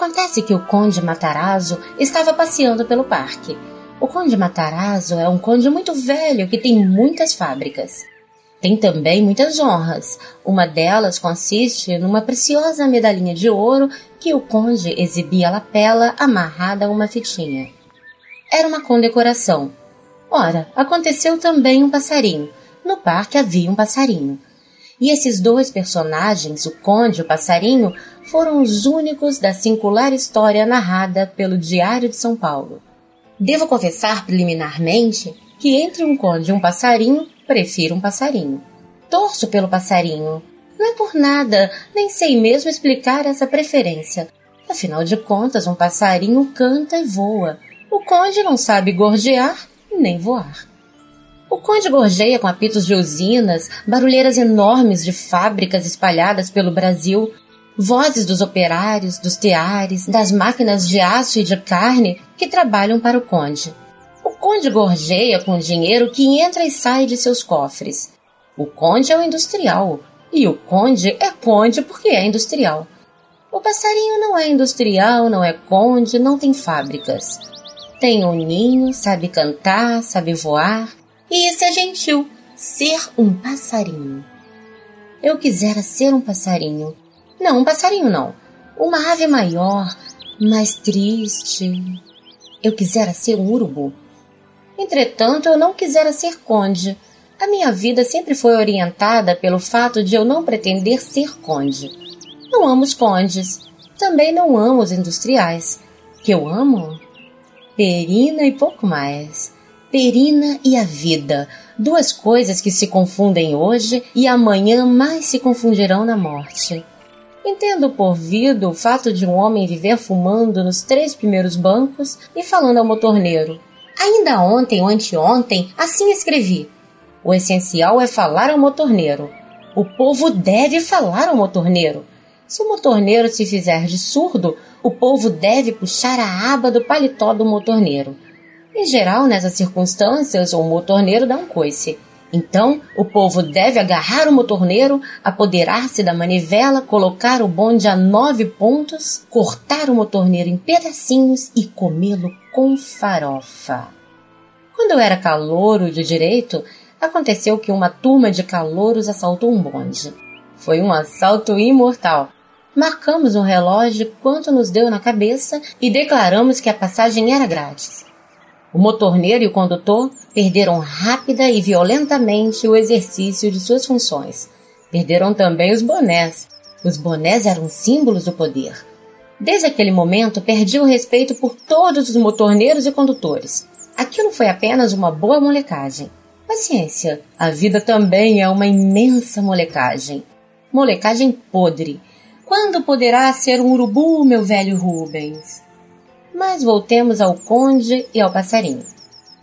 Acontece que o conde Matarazzo estava passeando pelo parque. O conde Matarazzo é um conde muito velho que tem muitas fábricas. Tem também muitas honras. Uma delas consiste numa preciosa medalhinha de ouro que o conde exibia à lapela amarrada a uma fitinha. Era uma condecoração. Ora, aconteceu também um passarinho. No parque havia um passarinho. E esses dois personagens, o conde e o passarinho, foram os únicos da singular história narrada pelo Diário de São Paulo. Devo confessar preliminarmente que entre um conde e um passarinho prefiro um passarinho. Torço pelo passarinho. Não é por nada, nem sei mesmo explicar essa preferência. Afinal de contas, um passarinho canta e voa. O conde não sabe gorjear nem voar. O conde gorjeia com apitos de usinas, barulheiras enormes de fábricas espalhadas pelo Brasil, vozes dos operários, dos teares, das máquinas de aço e de carne que trabalham para o conde. O conde gorjeia com o dinheiro que entra e sai de seus cofres. O conde é o industrial, e o conde é conde porque é industrial. O passarinho não é industrial, não é conde, não tem fábricas. Tem um ninho, sabe cantar, sabe voar, e isso é gentil, ser um passarinho. Eu quisera ser um passarinho. Não, um passarinho não. Uma ave maior, mais triste. Eu quisera ser um urubu. Entretanto, eu não quisera ser conde. A minha vida sempre foi orientada pelo fato de eu não pretender ser conde. Não amo os condes. Também não amo os industriais. Que eu amo? Perina e pouco mais. Perina e a vida. Duas coisas que se confundem hoje e amanhã mais se confundirão na morte. Entendo por vida o fato de um homem viver fumando nos três primeiros bancos e falando ao motorneiro: Ainda ontem ou anteontem, assim escrevi. O essencial é falar ao motorneiro. O povo deve falar ao motorneiro. Se o motorneiro se fizer de surdo, o povo deve puxar a aba do paletó do motorneiro. Em geral, nessas circunstâncias, o motorneiro dá um coice. Então, o povo deve agarrar o motorneiro, apoderar-se da manivela, colocar o bonde a nove pontos, cortar o motorneiro em pedacinhos e comê-lo com farofa. Quando eu era calouro de direito, aconteceu que uma turma de calouros assaltou um bonde. Foi um assalto imortal. Marcamos um relógio quanto nos deu na cabeça e declaramos que a passagem era grátis. O motorneiro e o condutor perderam rápida e violentamente o exercício de suas funções. Perderam também os bonés. Os bonés eram símbolos do poder. Desde aquele momento, perdi o respeito por todos os motorneiros e condutores. Aquilo foi apenas uma boa molecagem. Paciência, a vida também é uma imensa molecagem. Molecagem podre. Quando poderá ser um urubu, meu velho Rubens? Mas voltemos ao conde e ao passarinho.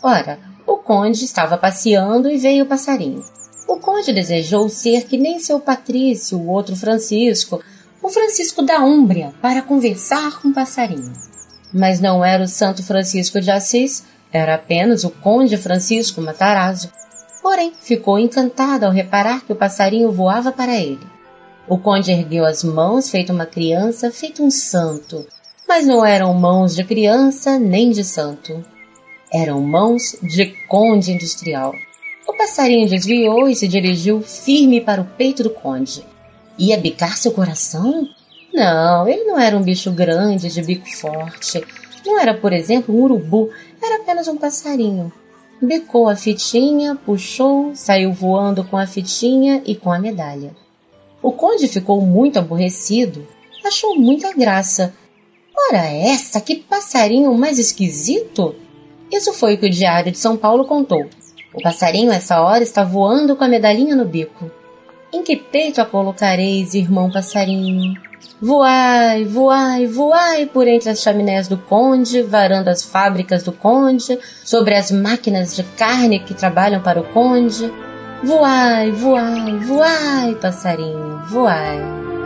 Ora, o conde estava passeando e veio o passarinho. O conde desejou ser que nem seu Patrício, o outro Francisco, o Francisco da Úmbria, para conversar com o passarinho. Mas não era o Santo Francisco de Assis, era apenas o conde Francisco Matarazzo. Porém, ficou encantado ao reparar que o passarinho voava para ele. O conde ergueu as mãos, feito uma criança, feito um santo, mas não eram mãos de criança nem de santo. Eram mãos de conde industrial. O passarinho desviou e se dirigiu firme para o peito do conde. Ia bicar seu coração? Não, ele não era um bicho grande de bico forte. Não era, por exemplo, um urubu, era apenas um passarinho. Bicou a fitinha, puxou, saiu voando com a fitinha e com a medalha. O conde ficou muito aborrecido, achou muita graça Ora essa, que passarinho mais esquisito! Isso foi o que o Diário de São Paulo contou. O passarinho, essa hora, está voando com a medalhinha no bico. Em que peito a colocareis, irmão passarinho? Voai, voai, voai por entre as chaminés do conde, varando as fábricas do conde, sobre as máquinas de carne que trabalham para o conde. Voai, voai, voai, passarinho, voai.